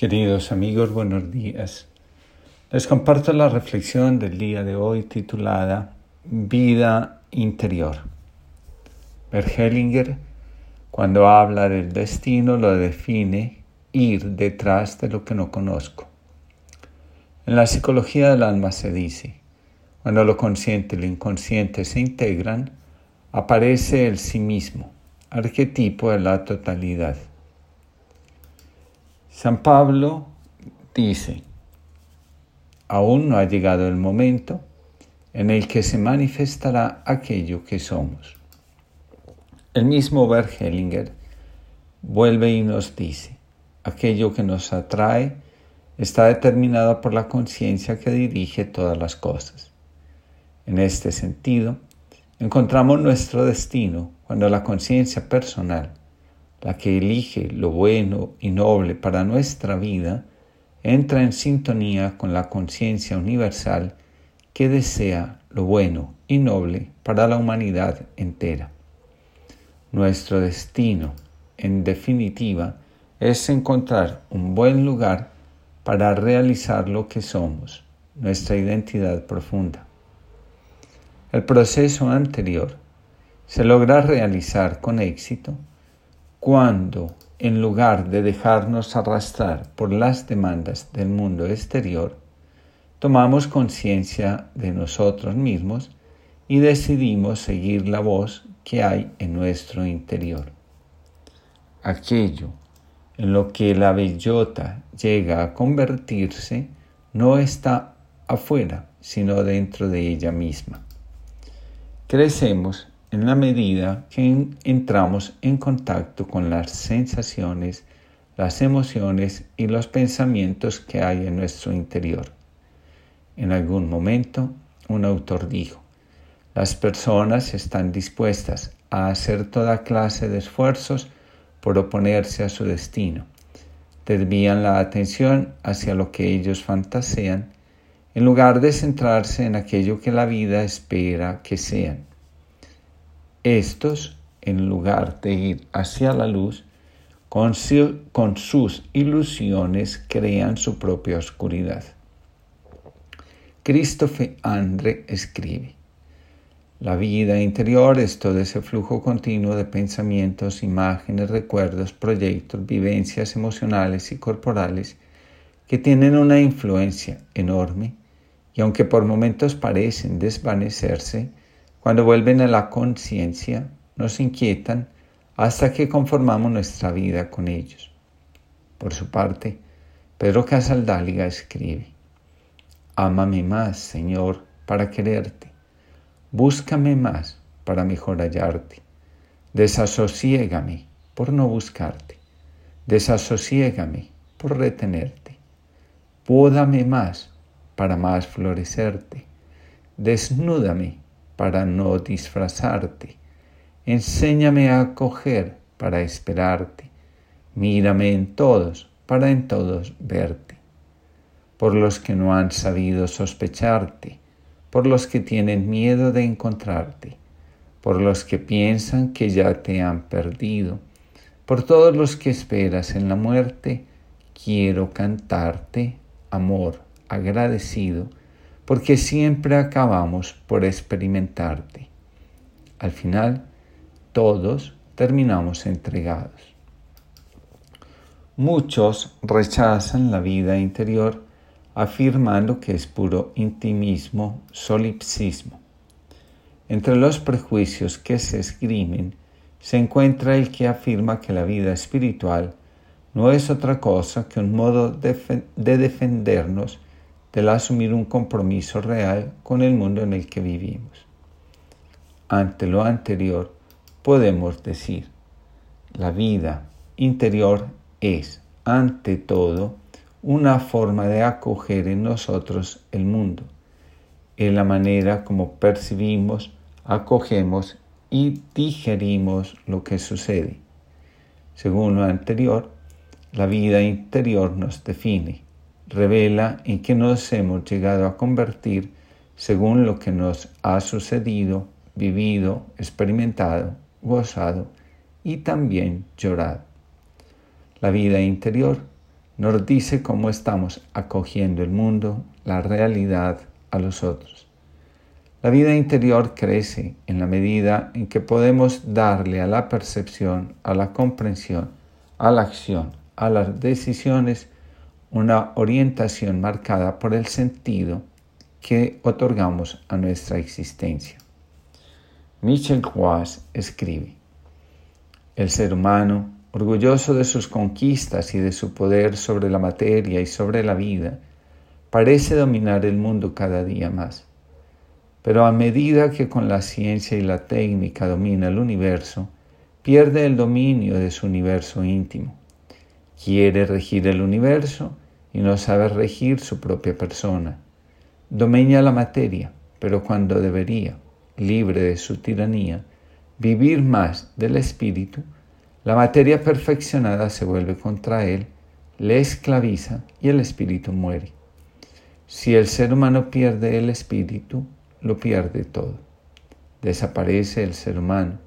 Queridos amigos, buenos días. Les comparto la reflexión del día de hoy titulada Vida interior. Bergelinger, cuando habla del destino, lo define ir detrás de lo que no conozco. En la psicología del alma se dice, cuando lo consciente y lo inconsciente se integran, aparece el sí mismo, arquetipo de la totalidad. San Pablo dice, aún no ha llegado el momento en el que se manifestará aquello que somos. El mismo Bergelinger vuelve y nos dice, aquello que nos atrae está determinado por la conciencia que dirige todas las cosas. En este sentido, encontramos nuestro destino cuando la conciencia personal la que elige lo bueno y noble para nuestra vida, entra en sintonía con la conciencia universal que desea lo bueno y noble para la humanidad entera. Nuestro destino, en definitiva, es encontrar un buen lugar para realizar lo que somos, nuestra identidad profunda. El proceso anterior se logra realizar con éxito cuando, en lugar de dejarnos arrastrar por las demandas del mundo exterior, tomamos conciencia de nosotros mismos y decidimos seguir la voz que hay en nuestro interior. Aquello en lo que la bellota llega a convertirse no está afuera, sino dentro de ella misma. Crecemos en la medida que entramos en contacto con las sensaciones, las emociones y los pensamientos que hay en nuestro interior. En algún momento, un autor dijo, las personas están dispuestas a hacer toda clase de esfuerzos por oponerse a su destino. Desvían la atención hacia lo que ellos fantasean en lugar de centrarse en aquello que la vida espera que sean. Estos, en lugar de ir hacia la luz, con, sus ilusiones crean su propia oscuridad. Christophe Andre escribe, la vida interior es todo ese flujo continuo de pensamientos, imágenes, recuerdos, proyectos, vivencias emocionales y corporales que tienen una influencia enorme y aunque por momentos parecen desvanecerse, cuando vuelven a la conciencia, nos inquietan hasta que conformamos nuestra vida con ellos. Por su parte, Pedro Casaldáliga escribe, Ámame más, Señor, para quererte. Búscame más para mejor hallarte. Desasosiégame por no buscarte. Desasosiégame por retenerte. Pódame más para más florecerte. Desnúdame para no disfrazarte. Enséñame a acoger para esperarte. Mírame en todos para en todos verte. Por los que no han sabido sospecharte, por los que tienen miedo de encontrarte, por los que piensan que ya te han perdido, por todos los que esperas en la muerte, quiero cantarte amor agradecido porque siempre acabamos por experimentarte. Al final, todos terminamos entregados. Muchos rechazan la vida interior afirmando que es puro intimismo, solipsismo. Entre los prejuicios que se esgrimen se encuentra el que afirma que la vida espiritual no es otra cosa que un modo de, defendernos del asumir un compromiso real con el mundo en el que vivimos. Ante lo anterior, podemos decir, la vida interior es, ante todo, una forma de acoger en nosotros el mundo, en la manera como percibimos, acogemos y digerimos lo que sucede. Según lo anterior, la vida interior nos define, revela en qué nos hemos llegado a convertir según lo que nos ha sucedido, vivido, experimentado, gozado y también llorado. La vida interior nos dice cómo estamos acogiendo el mundo, la realidad, a los otros. La vida interior crece en la medida en que podemos darle a la percepción, a la comprensión, a la acción, a las decisiones, una orientación marcada por el sentido que otorgamos a nuestra existencia. Michel Roas escribe, El ser humano, orgulloso de sus conquistas y de su poder sobre la materia y sobre la vida, parece dominar el mundo cada día más pero a medida que con la ciencia y la técnica domina el universo, pierde el dominio de su universo íntimo. Quiere regir el universo y no sabe regir su propia persona. Domina la materia, pero cuando debería, libre de su tiranía, vivir más del espíritu, la materia perfeccionada se vuelve contra él, le esclaviza y el espíritu muere. Si el ser humano pierde el espíritu, lo pierde todo. Desaparece el ser humano.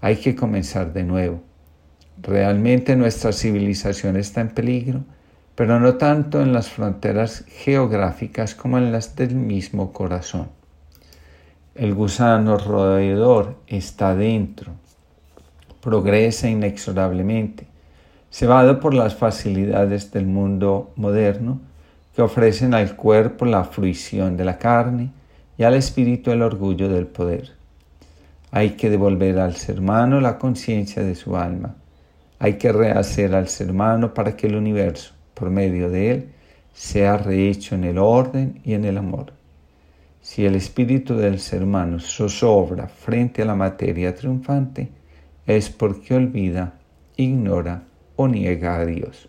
Hay que comenzar de nuevo. Realmente nuestra civilización está en peligro, pero no tanto en las fronteras geográficas como en las del mismo corazón. El gusano roedor está dentro, progresa inexorablemente, cebado por las facilidades del mundo moderno que ofrecen al cuerpo la fruición de la carne, y al espíritu el orgullo del poder. Hay que devolver al ser humano la conciencia de su alma. Hay que rehacer al ser humano para que el universo, por medio de él, sea rehecho en el orden y en el amor. Si el espíritu del ser humano zozobra frente a la materia triunfante, es porque olvida, ignora o niega a Dios.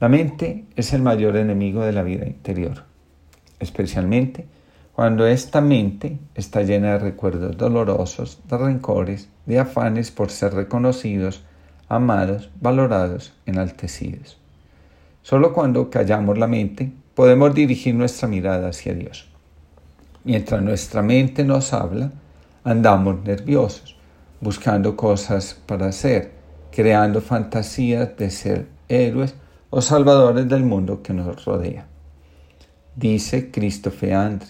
La mente es el mayor enemigo de la vida interior, especialmente cuando esta mente está llena de recuerdos dolorosos, de rencores, de afanes por ser reconocidos, amados, valorados, enaltecidos. Solo cuando callamos la mente podemos dirigir nuestra mirada hacia Dios. Mientras nuestra mente nos habla, andamos nerviosos, buscando cosas para hacer, creando fantasías de ser héroes o salvadores del mundo que nos rodea. Dice Christopher Andre,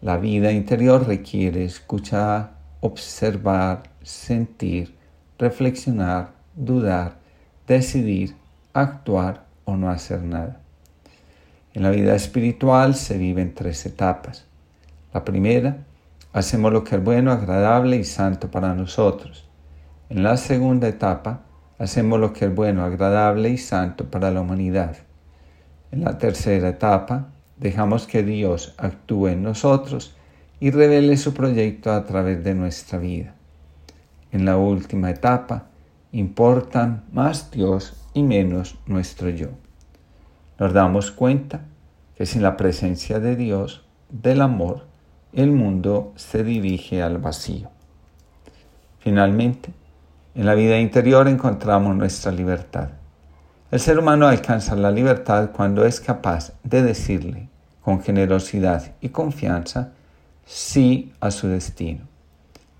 la vida interior requiere escuchar, observar, sentir, reflexionar, dudar, decidir, actuar o no hacer nada. En la vida espiritual se viven tres etapas. La primera, hacemos lo que es bueno, agradable y santo para nosotros. En la segunda etapa, hacemos lo que es bueno, agradable y santo para la humanidad. En la tercera etapa, Dejamos que Dios actúe en nosotros y revele su proyecto a través de nuestra vida. En la última etapa, importan más Dios y menos nuestro yo. Nos damos cuenta que sin la presencia de Dios, del amor, el mundo se dirige al vacío. Finalmente, en la vida interior encontramos nuestra libertad. El ser humano alcanza la libertad cuando es capaz de decirle con generosidad y confianza sí a su destino.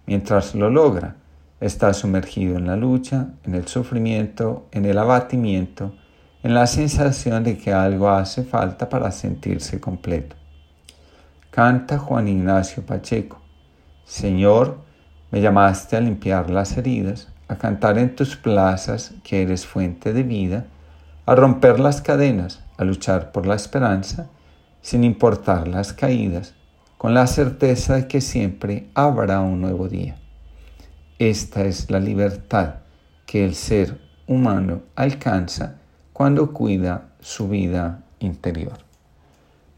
Mientras lo logra, está sumergido en la lucha, en el sufrimiento, en el abatimiento, en la sensación de que algo hace falta para sentirse completo. Canta Juan Ignacio Pacheco, Señor, me llamaste a limpiar las heridas, a cantar en tus plazas que eres fuente de vida, a romper las cadenas, a luchar por la esperanza, sin importar las caídas, con la certeza de que siempre habrá un nuevo día. Esta es la libertad que el ser humano alcanza cuando cuida su vida interior.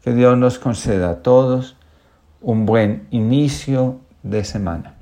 Que Dios nos conceda a todos un buen inicio de semana.